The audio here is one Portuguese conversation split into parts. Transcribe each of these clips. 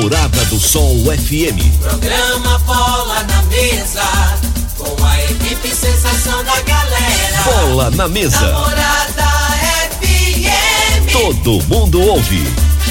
Morada do Sol FM. Programa Bola na Mesa. Com a equipe sensação da galera. Bola na mesa. Morada FM. Todo mundo ouve.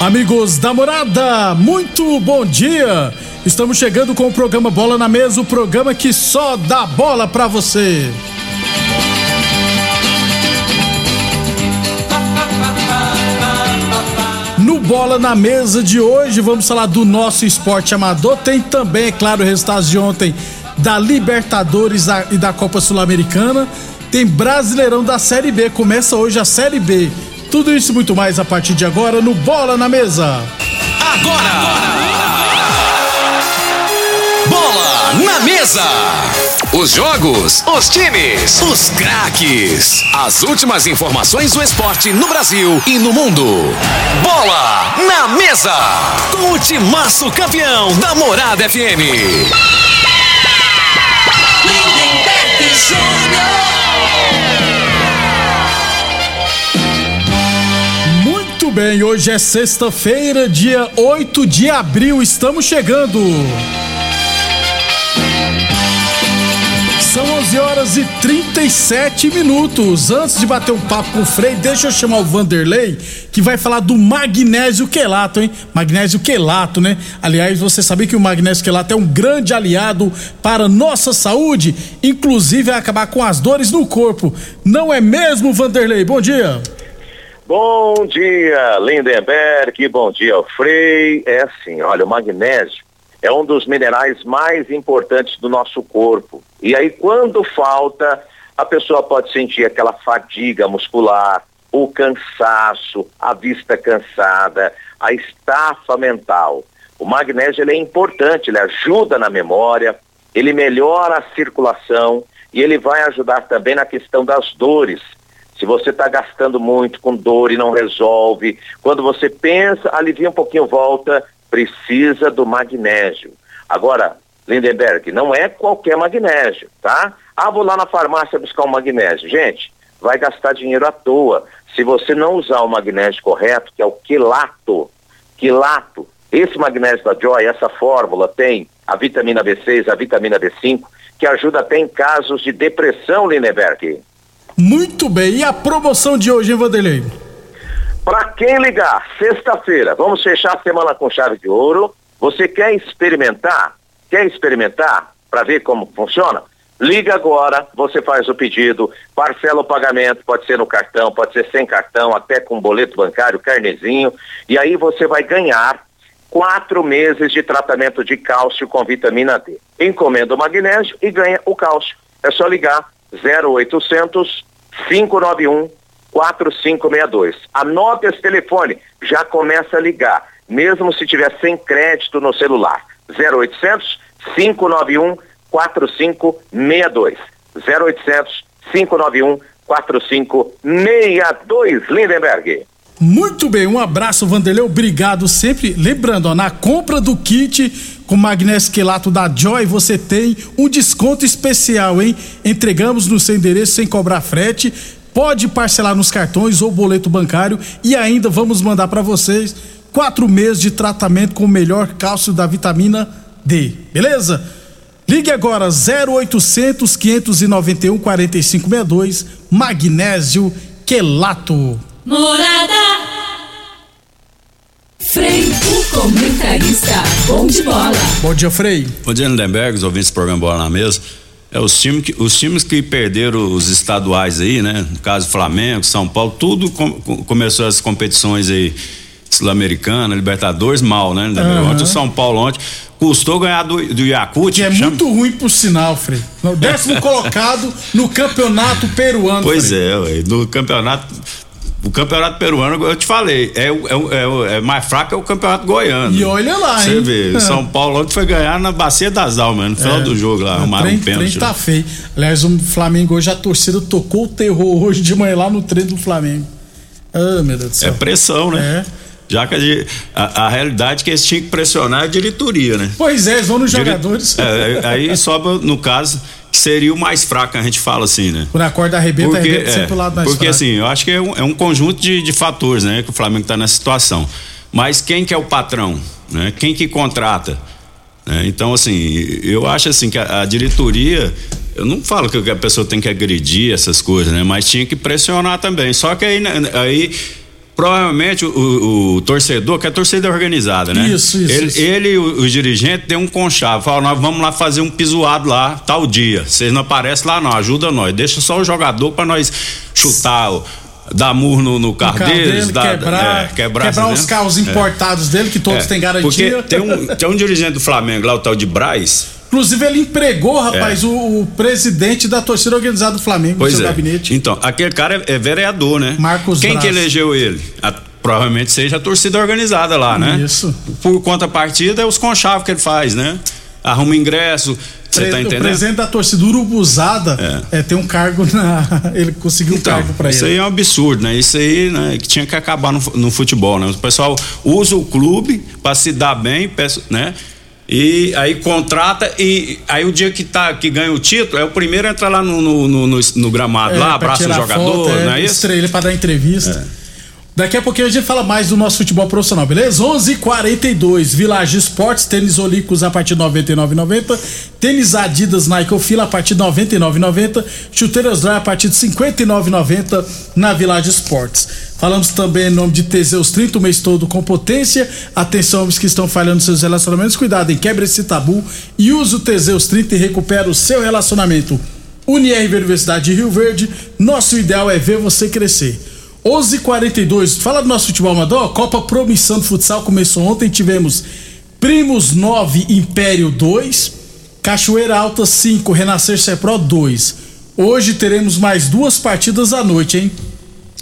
Amigos da morada, muito bom dia! Estamos chegando com o programa Bola na Mesa o programa que só dá bola pra você. No Bola na Mesa de hoje, vamos falar do nosso esporte amador. Tem também, é claro, resultados de ontem da Libertadores e da Copa Sul-Americana. Tem Brasileirão da Série B. Começa hoje a Série B. Tudo isso e muito mais a partir de agora no Bola na Mesa. Bola na mesa. Os jogos, os times, os craques. As últimas informações do esporte no Brasil e no mundo. Bola na mesa. Com o timaço campeão da Morada FM. Lindenberg Júnior. Bem, hoje é sexta-feira, dia 8 de abril, estamos chegando. São 11 horas e 37 minutos. Antes de bater um papo com o Frei, deixa eu chamar o Vanderlei, que vai falar do magnésio quelato, hein? Magnésio quelato, né? Aliás, você sabia que o magnésio quelato é um grande aliado para nossa saúde, inclusive vai acabar com as dores no corpo. Não é mesmo, Vanderlei? Bom dia. Bom dia, Lindenberg, bom dia, Frei. É assim, olha, o magnésio é um dos minerais mais importantes do nosso corpo. E aí, quando falta, a pessoa pode sentir aquela fadiga muscular, o cansaço, a vista cansada, a estafa mental. O magnésio é importante, ele ajuda na memória, ele melhora a circulação e ele vai ajudar também na questão das dores. Se você está gastando muito com dor e não resolve, quando você pensa, alivia um pouquinho, volta, precisa do magnésio. Agora, Lindenberg, não é qualquer magnésio, tá? Ah, vou lá na farmácia buscar um magnésio. Gente, vai gastar dinheiro à toa. Se você não usar o magnésio correto, que é o quelato, quelato, esse magnésio da Joy, essa fórmula tem a vitamina B6, a vitamina B5, que ajuda até em casos de depressão, Lindenberg. Muito bem, e a promoção de hoje, hein, Vanderlei? Para quem ligar, sexta-feira, vamos fechar a semana com chave de ouro. Você quer experimentar? Quer experimentar para ver como funciona? Liga agora, você faz o pedido, parcela o pagamento, pode ser no cartão, pode ser sem cartão, até com boleto bancário, carnezinho, e aí você vai ganhar quatro meses de tratamento de cálcio com vitamina D. Encomenda o magnésio e ganha o cálcio. É só ligar 0800 591 4562. Anote esse telefone, já começa a ligar, mesmo se tiver sem crédito no celular. 0800 591 4562. 0800 591 4562. Lindenberg. Muito bem, um abraço, Vanderlei. Obrigado sempre. Lembrando, ó, na compra do kit com magnésio quelato da Joy, você tem um desconto especial, hein? Entregamos no seu endereço sem cobrar frete. Pode parcelar nos cartões ou boleto bancário e ainda vamos mandar para vocês quatro meses de tratamento com o melhor cálcio da vitamina D, beleza? Ligue agora 0800 591 4562, Magnésio Quelato. Morada. Frei, o comentarista, bom de bola. Bom dia, Frei. Bom dia, Lindenberg, os ouvintes do programa Bola na Mesa. É, os, times que, os times que perderam os estaduais aí, né? No caso Flamengo, São Paulo, tudo com, com, começou as competições aí Sul-Americana, Libertadores, mal, né? Uhum. Ontem o São Paulo ontem custou ganhar do, do Yakut. Que é chama... muito ruim por sinal, Frei. O décimo colocado no campeonato peruano. Pois Frei. é, ué, no campeonato o campeonato peruano, eu te falei, é, é, é, é mais fraco é o campeonato goiano. E olha lá, Você hein? vê, São Paulo ontem foi ganhar na Bacia das Almas, no final É. do jogo lá, arrumaram trem, um pênalti. trem tá feio. Aliás, o Flamengo hoje, a torcida tocou o terror hoje de manhã lá no treino do Flamengo. Ah, meu Deus do É céu. pressão, né? Já que a, a, realidade é que eles tinham que pressionar a diretoria, né? Pois é, eles vão nos Dire- jogadores. É, aí sobra, no caso, seria o mais fraco, a gente fala assim, né? Quando a corda arrebenta, Porque, arrebenta é, sempre o lado mais porque fraco. assim, eu acho que é um, é um conjunto de, de fatores, né? Que o Flamengo está nessa situação. Mas quem que é o patrão? Né? Quem que contrata? Né? Então, assim, eu acho assim que a, a diretoria, eu não falo que a pessoa tem que agredir essas coisas, né? Mas tinha que pressionar também. Só que aí, né, aí provavelmente o, o- o torcedor, que é torcida organizada, né? Isso, isso, Ele, isso. ele o, o dirigente tem um conchavo, fala, nós vamos lá fazer um pisoado lá, tal dia. Vocês não aparecem lá não, ajuda nós. Deixa só o jogador para nós chutar, o- dar murro no, no carro, deles, dele, dar- quebrar, é, quebrar, quebrar, os carros É. importados dele, que todos É, têm garantia. Porque tem um, tem um dirigente do Flamengo lá, o tal de Braz. Inclusive, ele empregou, rapaz, o, o presidente da torcida organizada do Flamengo Pois no seu é. gabinete. Então, aquele cara é, é vereador, né? Marcos Quem que Braz. elegeu ele? A- provavelmente seja a torcida organizada lá, né? Isso. Por contrapartida, é os conchavos que ele faz, né? Arruma ingresso, você tá o entendendo? presidente da torcida Urubuzada é. tem um cargo na. Ele conseguiu um Então, cargo pra isso ele. aí é um absurdo, né? Isso aí né, que tinha que acabar no, no futebol, né? O pessoal usa o clube para se dar bem, peço- né? E aí contrata e aí o dia que tá que ganha o título é o primeiro a entrar lá no, no, no- no- gramado É, lá, abraça o jogador, foto, não é isso? estrela pra dar entrevista. Daqui a pouquinho a gente fala mais do nosso futebol profissional, beleza? 11:42 Village Esportes, tênis Olímpicos a partir de 99,90, tênis Adidas Nike Fila a partir de 99,90, chuteiras Dry a partir de 59,90 na Village Esportes. Falamos também em nome de Teseus 30 o mês todo com potência. Atenção, homens que estão falhando seus relacionamentos, cuidado, hein? Quebre esse tabu e use o Teseus 30 e recupera o seu relacionamento. UniRV Universidade de Rio Verde, nosso ideal é ver você crescer. 11:42. Fala do nosso futebol amador. Copa Promissão do Futsal começou ontem. Tivemos Primos 9, Império 2, Cachoeira Alta 5, Renascer Cepro 2. Hoje teremos mais duas partidas à noite, hein?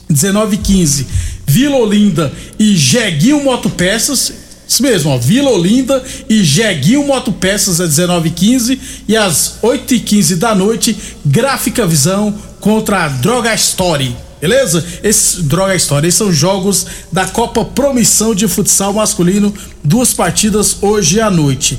19 e 15 Vila Olinda e Jeguinho Motopeças. Isso mesmo, ó, Vila Olinda e Jeguinho Motopeças às 19 e 15 às 8 e 15 da noite, Gráfica Visão contra a Droga Story. Beleza? Esses Droga Story, esses são jogos da Copa Promissão de Futsal Masculino, duas partidas hoje à noite.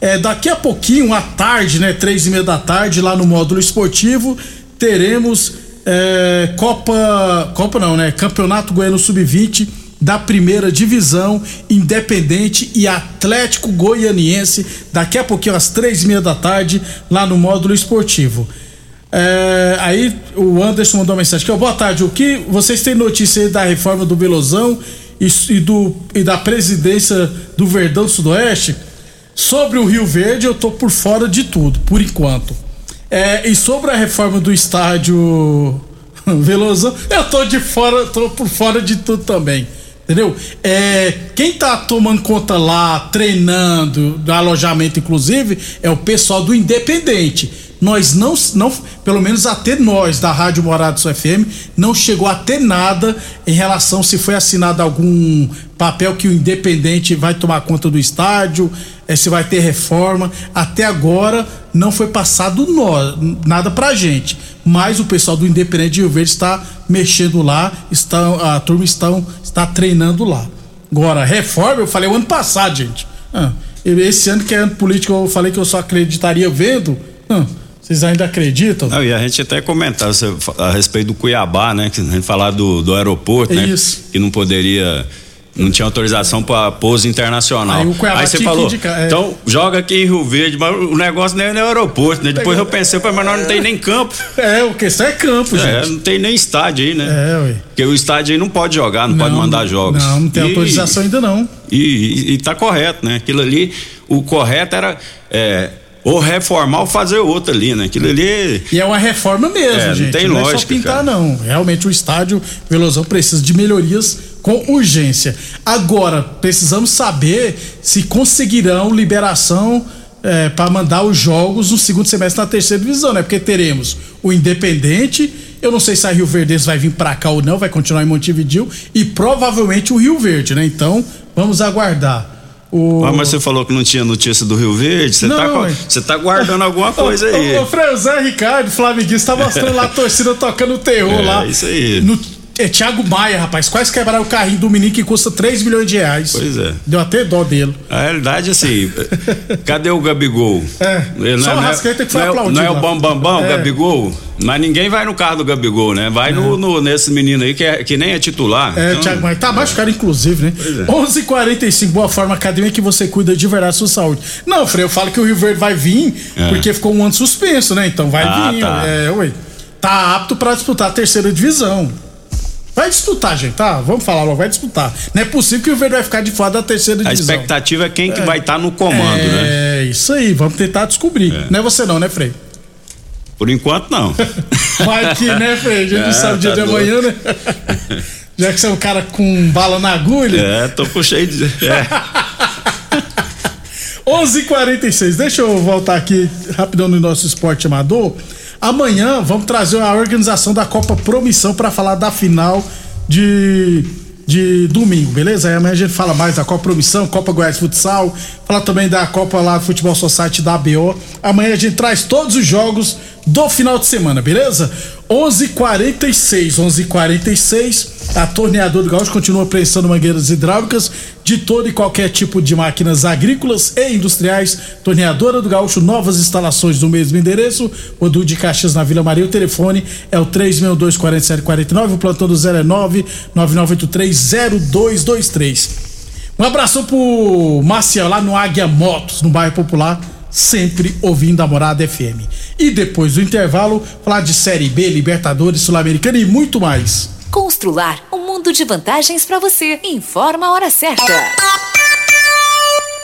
É, daqui a pouquinho, à tarde, né? Três e meia da tarde, lá no módulo esportivo, teremos é, Copa. Copa não, né? Campeonato Goiano Sub-20 da primeira divisão, Independente e Atlético Goianiense. Daqui a pouquinho, às três e meia da tarde, lá no módulo esportivo. É, aí o Anderson mandou uma mensagem que boa tarde. O que vocês têm notícia aí da reforma do Belozão e, e do, e da presidência do Verdão do Sudoeste? Sobre o Rio Verde, eu tô por fora de tudo, por enquanto. É, e sobre a reforma do estádio Velozão, eu tô de fora, tô por fora de tudo também. Entendeu? É, quem tá tomando conta lá, treinando, do alojamento inclusive, é o pessoal do Independente. Nós não, não, pelo menos até nós da Rádio Morados FM, não chegou a ter nada em relação se foi assinado algum papel que o Independente vai tomar conta do estádio, eh, se vai ter reforma. Até agora não foi passado nó- nada pra gente. Mas o pessoal do Independente de Rio Verde está mexendo lá, está, a turma estão, está treinando lá. Agora, reforma, eu falei o ano passado, gente. Ah, esse ano que é ano político, eu falei que eu só acreditaria vendo. Ah, vocês ainda acreditam? Não, e a gente até comentava a respeito do Cuiabá, né? Que a gente falar do, do aeroporto, né? Isso. Que não poderia Não tinha autorização para pouso internacional. Aí o Cuiabá você que falou, indicar, é. então joga aqui em Rio Verde, mas o negócio nem é no aeroporto, né? Depois eu pensei, mas nós não tem nem campo. É, o questão é campo, É, gente. não tem nem estádio aí, né? É, ué. Porque o estádio aí não pode jogar, não, pode mandar jogos. Não, não tem E- autorização ainda não. E, e, e tá correto, né? Aquilo ali, o correto era é, ou reformar ou fazer outro ali, né? Aquilo ali. E é uma reforma mesmo, É, não gente. tem é só lógica, pintar, cara. não. Realmente o estádio Velozão precisa de melhorias com urgência. Agora, precisamos saber se conseguirão liberação para mandar os jogos no segundo semestre na terceira divisão, né? Porque teremos o Independente. Eu não sei se a Rio Verdense vai vir pra cá ou não, vai continuar em Montevideo e provavelmente o Rio Verde, né? Então, vamos aguardar. O... Ah, mas você falou que não tinha notícia do Rio Verde, você Não, tá, co- ué. você tá guardando alguma coisa aí. O, o Franzé Ricardo, Flamenguista, tá mostrando lá a torcida tocando terror É, lá. isso aí. No, é Thiago Maia, rapaz. Quase quebraram o carrinho do menino que custa 3 milhões de reais. Pois é. Deu até dó dele. A realidade, assim, cadê o Gabigol? É, Ele só o não é- Arrascaeta que foi não é- aplaudido Não é o. Bambambam, Bam, Bam, É. o Gabigol? Mas ninguém vai no carro do Gabigol, né? Vai no, no- nesse menino aí que, é- que nem é titular. É, Então, Thiago Maia. Tá machucado, inclusive, né? Pois é. 11:45 h Boa Forma Academia que você cuida de verdade da sua saúde. Não, Frei, eu falo que o Rio Verde vai vir É. porque ficou um ano suspenso, né? Então vai Ah, vir. tá. É, ué. Tá apto pra disputar a terceira divisão. Vai disputar, gente, tá? Vamos falar logo, vai disputar. Não é possível que o Verde vai ficar de fora da terceira A divisão. expectativa é quem que vai estar no comando, né? É, isso aí, vamos tentar descobrir. Não é você não, né, Frei? Por enquanto, não. Vai que, né, Frei? A gente não É, sabe o dia tá de amanhã, né? Já que você é um cara com bala na agulha. É, tô com cheio de. É. 11:46. Deixa eu voltar aqui rapidão no nosso esporte amador. Amanhã vamos trazer a organização da Copa Promissão para falar da final de de domingo, beleza? Aí amanhã a gente fala mais da Copa Promissão, Copa Goiás Futsal, fala também da Copa lá do Futebol Society da ABO. Amanhã a gente traz todos os jogos do final de semana, beleza? 11:46, 11:46. A torneadora do Gaúcho continua prensando mangueiras hidráulicas de todo e qualquer tipo de máquinas agrícolas e industriais. Torneadora do Gaúcho, novas instalações no mesmo endereço. Rodul de Caxias na Vila Maria. O telefone é o 362-4749. O plantão do 09 99830223. Um abraço pro Marcial lá no Águia Motos, no bairro Popular, sempre ouvindo a Morada FM. E depois do intervalo, falar de Série B, Libertadores, Sul-Americana e muito mais. Constrular um mundo de vantagens para você. Informa a hora certa.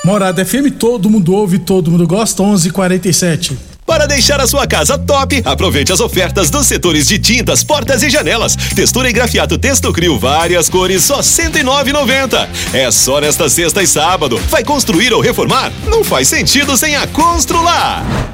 Morada FM, todo mundo ouve, todo mundo gosta, 11:47. Para deixar a sua casa top, aproveite as ofertas dos setores de tintas, portas e janelas. Textura e grafiato Texto Crio, várias cores, só R$ 109,90. É só nesta sexta e sábado. Vai construir ou reformar? Não faz sentido sem a Constrular.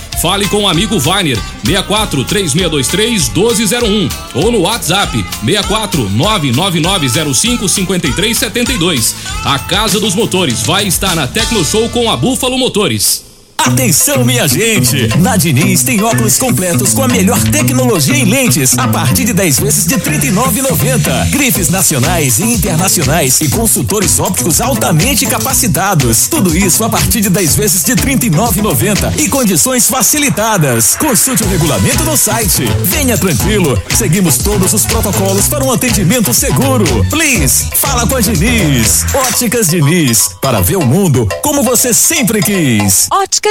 Fale com o amigo Vainer 64 3623 1201 ou no WhatsApp 64 99905 5372. A Casa dos Motores vai estar na Tecno Show com a Búfalo Motores. Atenção, minha gente! Na Diniz tem óculos completos com a melhor tecnologia em lentes, a partir de 10 vezes de R$ 39,90. Grifes nacionais e internacionais e consultores ópticos altamente capacitados. Tudo isso a partir de 10 vezes de R$ 39,90 e condições facilitadas. Consulte o regulamento no site. Venha tranquilo, seguimos todos os protocolos para um atendimento seguro. Please, fala com a Diniz. Óticas Diniz, para ver o mundo como você sempre quis. Óticas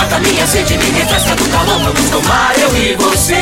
Mata minha sede, me refresca do calor. Vamos tomar eu e você.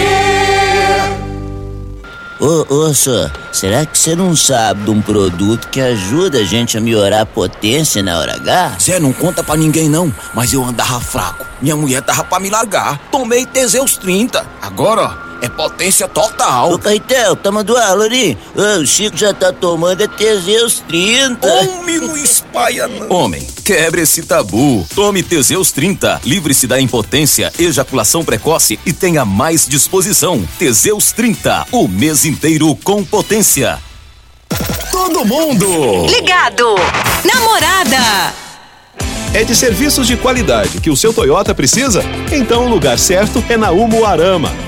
Ô, ô, senhor, será que você não sabe de um produto que ajuda a gente a melhorar a potência na hora H? Zé, não conta pra ninguém não, mas eu andava fraco. Minha mulher tava pra me largar. Tomei Teseus 30. Agora, ó, é potência total. Ô, Caetel, tá ali? Ô, o Chico já tá tomando é Teseus 30. Homem, não espalha não. Homem, quebre esse tabu. Tome Teseus 30. Livre-se da impotência, ejaculação precoce e tenha mais disposição. Teseus 30. O mês inteiro com potência. Todo mundo. Ligado. Namorada. É de serviços de qualidade que o seu Toyota precisa? Então o lugar certo é na Umuarama.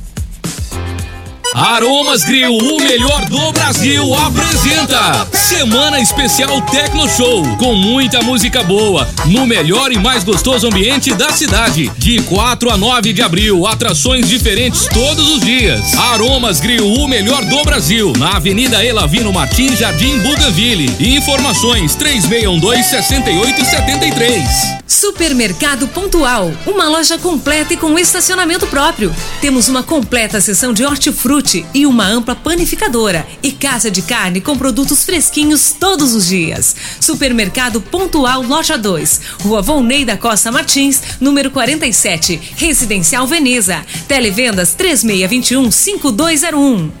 Aromas Grill, o melhor do Brasil, apresenta Semana Especial Tecno Show, com muita música boa, no melhor e mais gostoso ambiente da cidade. De 4 a 9 de abril, atrações diferentes todos os dias. Aromas Grill, o melhor do Brasil, na Avenida Elavino Martins, Jardim Bougainville. Informações 3612-6873. Supermercado Pontual, uma loja completa e com estacionamento próprio. Temos uma completa seção de hortifruti e uma ampla panificadora e casa de carne com produtos fresquinhos todos os dias. Supermercado Pontual Loja 2, Rua Volney da Costa Martins, número 47, Residencial Veneza. Televendas 3621-5201.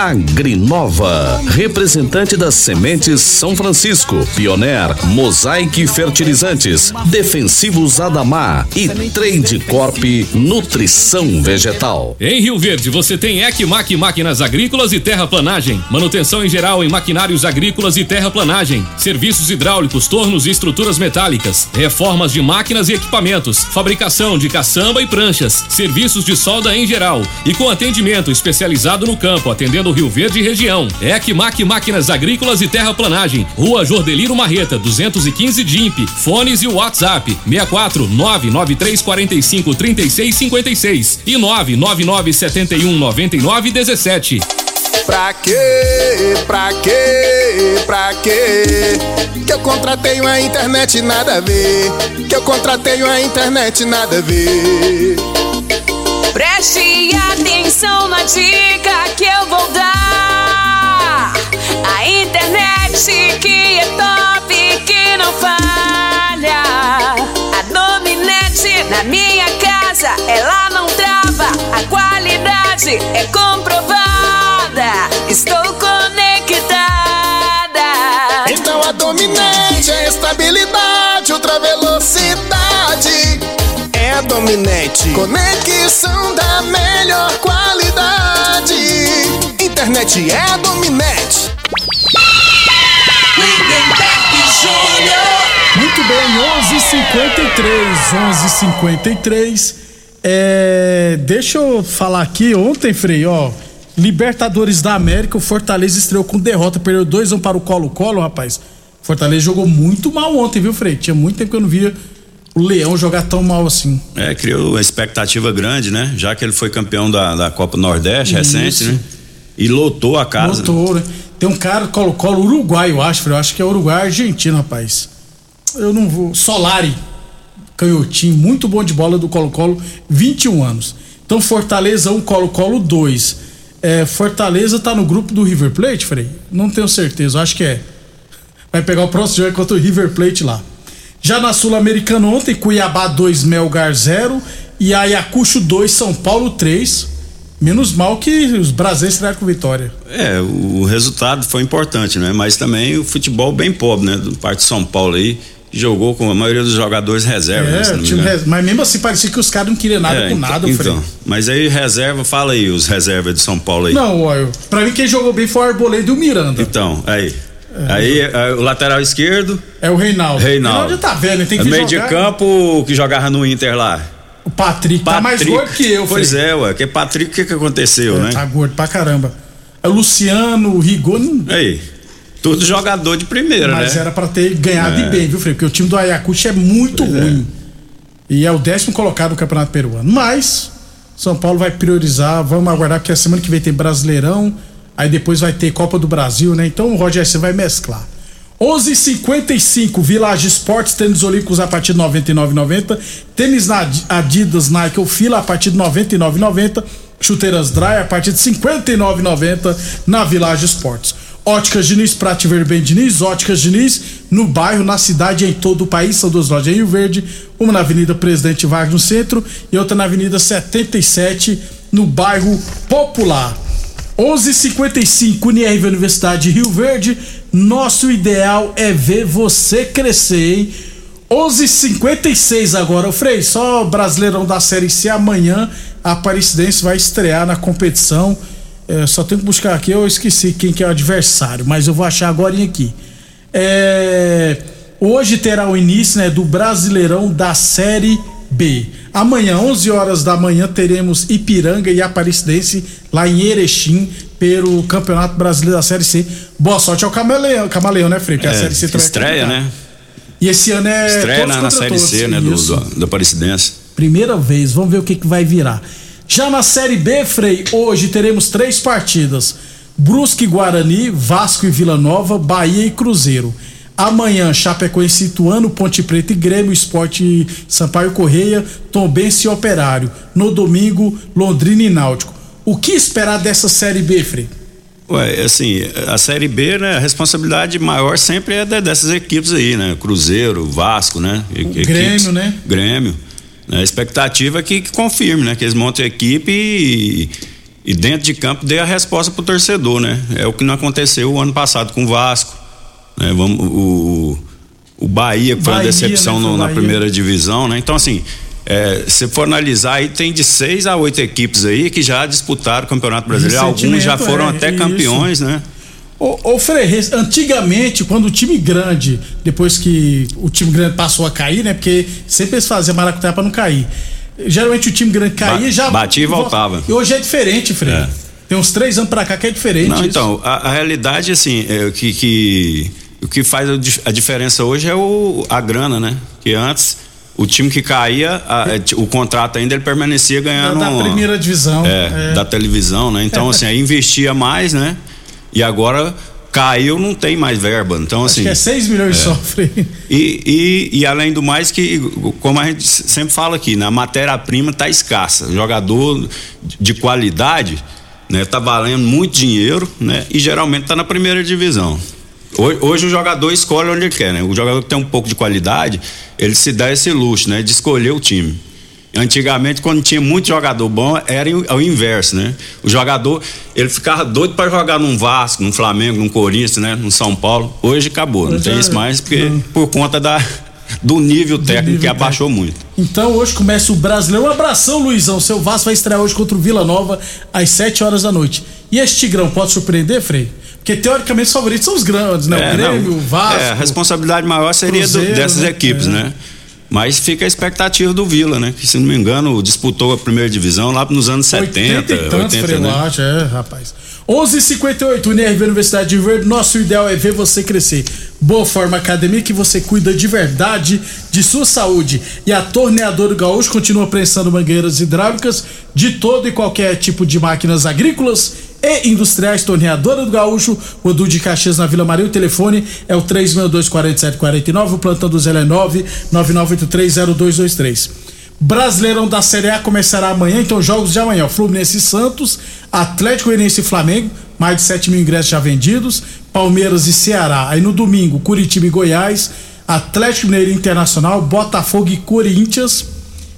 Agrinova, representante das sementes São Francisco, Pioneer, Mosaic Fertilizantes, Defensivos Adamar e Trade Corp Nutrição Vegetal. Em Rio Verde, você tem Ecmac Máquinas Agrícolas e Terraplanagem. Manutenção em geral em maquinários agrícolas e terraplanagem. Serviços hidráulicos, tornos e estruturas metálicas. Reformas de máquinas e equipamentos. Fabricação de caçamba e pranchas. Serviços de solda em geral. E com atendimento especializado no campo, atendendo Rio Verde e região. Ecmac Máquinas Agrícolas e Terraplanagem. Rua Jordeliro Marreta, 215 DIMP. Fones e WhatsApp: 64 993 45 36 56 e 999 71 99 17. Pra quê? Pra quê? Pra quê? Que eu contratei uma internet nada a ver. Que eu contratei uma internet nada a ver. Preste atenção na dica que eu vou dar. A internet que é top, que não falha. A dominete na minha casa, ela não trava. A qualidade é comprovada. Estou conectada. Então a dominante é estabilidade, ultra velocidade. É a dominante. Conexão da melhor qualidade. Internet é a dominante. Muito bem, 11:53, 11:53. É, deixa eu falar aqui ontem, Frei, ó, Libertadores da América, o Fortaleza estreou com derrota, perdeu 2 1 para o Colo-Colo, rapaz. Fortaleza jogou muito mal ontem, viu, Frei? Tinha muito tempo que eu não via o Leão jogar tão mal assim. É, criou uma expectativa grande, né? Já que ele foi campeão da, da Copa Nordeste Isso. recente, né? E lotou a casa. Lotou, né? Tem um cara Colo-Colo uruguai, eu acho. Eu acho que é Uruguai argentino, rapaz. Eu não vou. Solari, canhotinho, muito bom de bola do Colo-Colo, 21 anos. Então Fortaleza 1, Colo-Colo 2. É, Fortaleza tá no grupo do River Plate, Frei? Não tenho certeza, acho que é. Vai pegar o próximo jogo contra o River Plate lá. Já na Sul-Americana ontem, Cuiabá 2, Melgar 0 e Ayacucho 2, São Paulo 3. Menos mal que os brasileiros estrearam com vitória. É, o resultado foi importante, né? Mas também o futebol bem pobre, né? Do parte de São Paulo aí, jogou com a maioria dos jogadores reserva, né? É, não me res- mas mesmo assim parecia que os caras não queriam nada É, com então- nada. Então, mas aí reserva, fala aí, os reservas de São Paulo aí. Não, olha, pra mim quem jogou bem foi o Arboleda e o Miranda. Então, aí. Aí é, o lateral esquerdo. É o Reinaldo. Reinaldo. já tá velho, tem que meio jogar. de campo que jogava no Inter lá. O Patrick, tá mais gordo que eu, Pois Frei. é, ué. Que Patrick, o que, que aconteceu, né? Tá gordo pra caramba. É o Luciano, o Rigoni. Aí. Tudo jogador de primeira, Mas né? era pra ter ganhado É. e bem, viu, Frei? Porque o time do Ayacucho é muito ruim. E é o décimo colocado no Campeonato Peruano. Mas, São Paulo vai priorizar. Vamos aguardar, porque a semana que vem tem Brasileirão. Aí depois vai ter Copa do Brasil, né? Então o Roger você vai mesclar. 11:55 Village Esportes, tênis olímpicos a partir de 99,90. Tênis Adidas Nike ou Fila a partir de 99,90. Chuteiras Dry a partir de 59,90 na Village Esportes. Óticas Diniz, Prate Ver Bem Diniz, Óticas Diniz, no bairro, na cidade em todo o país. São duas lojas em Rio Verde, uma na Avenida Presidente Vargas no centro e outra na Avenida 77 no bairro Popular. 11:55 UNIRV Universidade de Rio Verde. Nosso ideal é ver você crescer, hein? 11:56 agora, o Frei. Só Brasileirão da Série C amanhã. A Aparecidense vai estrear na competição. É, só tenho que buscar aqui. Eu esqueci quem que é o adversário, mas eu vou achar agora aqui. É, hoje terá o início né, do Brasileirão da Série B. Amanhã, 11 horas da manhã, teremos Ipiranga e Aparecidense lá em Erechim pelo Campeonato Brasileiro da Série C. Boa sorte ao Camaleão, Camaleão né, Frei? A É, Série C é estreia, né? E esse ano é. Estreia na, na Série. C, né? Do, do, da Aparecidense. Primeira vez, vamos ver o que, que vai virar. Já na Série B, Frei, hoje teremos três partidas: Brusque e Guarani, Vasco e Vila Nova, Bahia e Cruzeiro. Amanhã, Chapecoense Ituano, Ponte Preta e Grêmio, Esporte Sampaio Correia, Tombense e Operário. No domingo, Londrina e Náutico. O que esperar dessa Série B, Frei? Ué, assim, a Série B, né? A responsabilidade maior sempre é de- dessas equipes aí, né? Cruzeiro, Vasco, né? E- equipes- Grêmio, né? Grêmio. Né? A expectativa é que, que confirme, né? Que eles montem a equipe e, e dentro de campo dê a resposta pro torcedor, né? É o que não aconteceu o ano passado com o Vasco. Né? Vamos, o, o Bahia, que foi uma Bahia, decepção né? No- o na primeira divisão, né? Então, assim, é, se for analisar aí, tem de seis a oito equipes aí que já disputaram o Campeonato Brasileiro. Alguns já foram é, até isso. campeões, né? Ô, ô Frei, res- antigamente, quando o time grande, depois que o time grande passou a cair, né? Porque sempre eles faziam maracutaia pra não cair. Geralmente o time grande caía Ba- já. batia e voltava. E hoje é diferente, Frei. É. Tem uns três anos pra cá que é diferente. Não, isso. então, a, a realidade, assim, é o que, que- o que faz a, dif- a diferença hoje é o, a grana, né? Que antes, o time que caía, a- é, o contrato ainda ele permanecia ganhando. Da- da primeira divisão, É, é. da televisão, né? Então, assim, aí investia mais, né? E agora caiu, não tem mais verba. Então, Acho assim. que é 6 milhões é. só, Frei. E, e, e além do mais que, como a gente sempre fala aqui, né, a matéria-prima está escassa. Jogador de qualidade né, tá valendo muito dinheiro né, e geralmente está na primeira divisão. Hoje, hoje o jogador escolhe onde ele quer, né? O jogador que tem um pouco de qualidade, ele se dá esse luxo, né? De escolher o time. Antigamente, quando tinha muito jogador bom, era o inverso, né? O jogador, ele ficava doido para jogar num Vasco, num Flamengo, num Corinthians, né? No São Paulo. Hoje acabou, não Hoje tem é- isso mais, porque por conta da, do nível técnico nível que abaixou muito. Então hoje começa o brasileiro. Um abração, Luizão. Seu Vasco vai estrear hoje contra o Vila Nova às 7 horas da noite. E esse Tigrão pode surpreender, Frei? Porque teoricamente os favoritos são os grandes, né? É, o Grêmio, não, o Vasco. É, a responsabilidade maior seria do- Cruzeiro, dessas né? equipes, É. né? Mas fica a expectativa do Vila, né? Que se não me engano disputou a primeira divisão lá nos anos 70, 80 e tantos, 80, Frei, eu né? é, rapaz. 11:58 UNIRV Universidade de Verde. Nosso ideal é ver você crescer. Boa Forma Academia que você cuida de verdade de sua saúde. E a Torneadora Gaúcho continua prensando mangueiras hidráulicas de todo e qualquer tipo de máquinas agrícolas e industriais. Torneadora do Gaúcho, Rodu de Caxias na Vila Maria. O telefone é o 362-4749. O plantão do Zé é 999830223. Brasileirão da Série A começará amanhã, então jogos de amanhã. Fluminense e Santos, Atlético Goianiense e Flamengo, mais de 7 mil ingressos já vendidos, Palmeiras e Ceará. Aí no domingo, Curitiba e Goiás, Atlético Mineiro Internacional, Botafogo e Corinthians,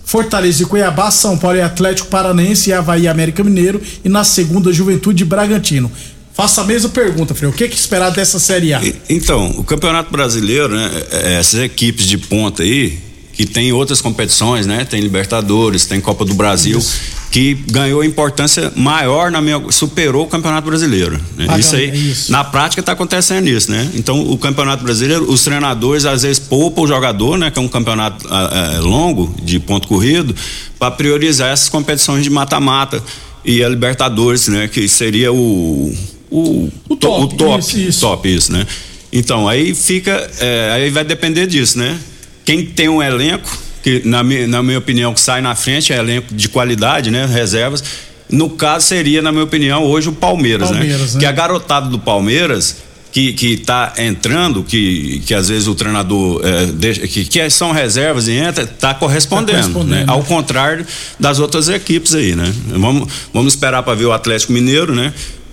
Fortaleza e Cuiabá, São Paulo e Atlético Paranaense e Havaí e América Mineiro e na segunda Juventude e Bragantino. Faça a mesma pergunta, Freio. O que, que esperar dessa Série A? Então, o Campeonato Brasileiro, né? é, Essas equipes de ponta aí, que tem outras competições, né? Tem Libertadores, tem Copa do Brasil, que ganhou importância maior na minha. superou o Campeonato Brasileiro. né? Ah, isso aí, é isso. na prática está acontecendo isso, né? Então, o Campeonato Brasileiro, os treinadores às vezes poupam o jogador, né? Que é um campeonato ah, ah, longo, de ponto corrido, para priorizar essas competições de mata-mata. E a Libertadores, né? Que seria o. O, O to- top, o top, isso, isso. top, isso, né? Então, aí fica. é, aí vai depender disso, né? Quem tem um elenco, que na, mi- na minha opinião, que sai na frente, é elenco de qualidade, né? Reservas. No caso, seria, na minha opinião, hoje o Palmeiras, Palmeiras, né? Que a garotada do Palmeiras. Que, que tá entrando, que, que às vezes o treinador é, deixa, que, que são reservas e entra, tá correspondendo, Tá correspondendo, né? né? Ao contrário das outras equipes aí, né? Vamos, vamos esperar para ver o Atlético Mineiro, né?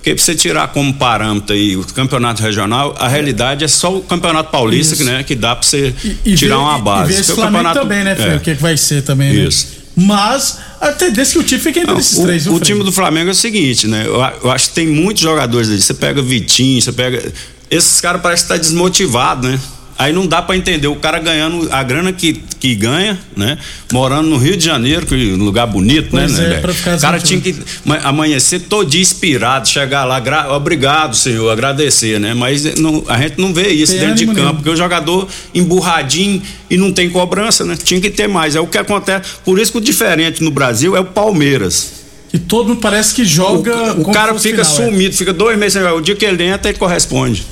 Porque pra você tirar como parâmetro aí o campeonato regional, a realidade é só o campeonato paulista, que, né, que dá para você E tirar ver- uma e- base. E ver esse Porque Flamengo campeonato- também, né, Freio? é. O que, que vai ser também, né? Isso. Mas a tendência é que o time fique entre Não, esses o, três, o time do Flamengo é o seguinte, né? Eu, eu acho que tem muitos jogadores ali. Você pega Vitinho, você pega. Esses caras parecem que tá desmotivado, né? Aí não dá pra entender o cara ganhando a grana que, que ganha, né? Morando no Rio de Janeiro, que é um lugar bonito, Pois né? é, né? ficar o cara desmotivado. tinha que ma- amanhecer todo dia inspirado, chegar lá, gra- obrigado, senhor, agradecer, né? Mas não- a gente não vê isso Tem dentro de campo, porque o jogador emburradinho e não tem cobrança, né? Tinha que ter mais. É o que acontece. Por isso que o diferente no Brasil é o Palmeiras. Que todo mundo parece que joga. O, o cara fica final, é. sumido, fica dois meses sem jogar. O dia que ele entra, ele corresponde.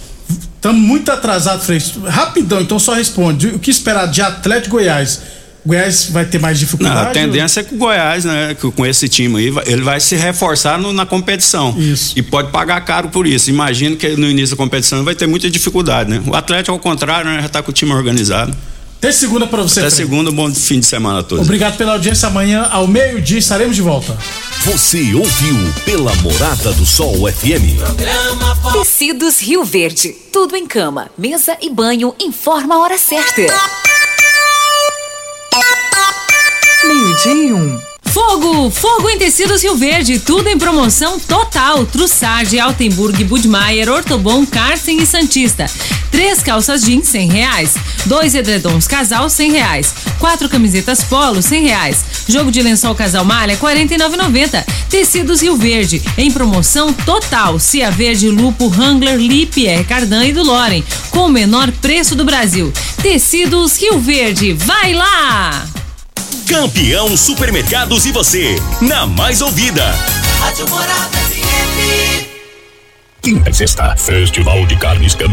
Estamos muito atrasados, Frei. Rapidão, então só responde. O que esperar de Atlético e Goiás? Goiás vai ter mais Não, dificuldade? a tendência é que o Goiás, né, que com esse time aí, ele vai se reforçar no- na competição. Isso. E pode pagar caro por isso. Imagino que no início da competição vai ter muita dificuldade, né? O Atlético, ao contrário, né, já tá com o time organizado. Até segunda pra você, Até Frei. segunda, bom fim de semana a todos. Obrigado pela audiência. Amanhã, ao meio-dia, estaremos de volta. Você ouviu pela Morada do Sol FM. Tecidos Rio Verde. Tudo em cama, mesa e banho. Informa a hora certa. Meio-dia e um. Fogo! Fogo em tecidos Rio Verde, tudo em promoção total. Trussardi, Altenburg, Budmeier, Ortobon, Carsten e Santista. Três calças jeans, cem reais. Dois edredons casal, cem reais. Quatro camisetas polo, cem reais. Jogo de lençol casal malha, quarenta e Tecidos Rio Verde, em promoção total. Cia Verde, Lupo, Wrangler, Lipier, Cardan e do Loren, com o menor preço do Brasil. Tecidos Rio Verde, vai lá! Campeão Supermercados e você, na mais ouvida. Rádio Morada FM. Quinta e sexta, Festival de Carnes Campeão.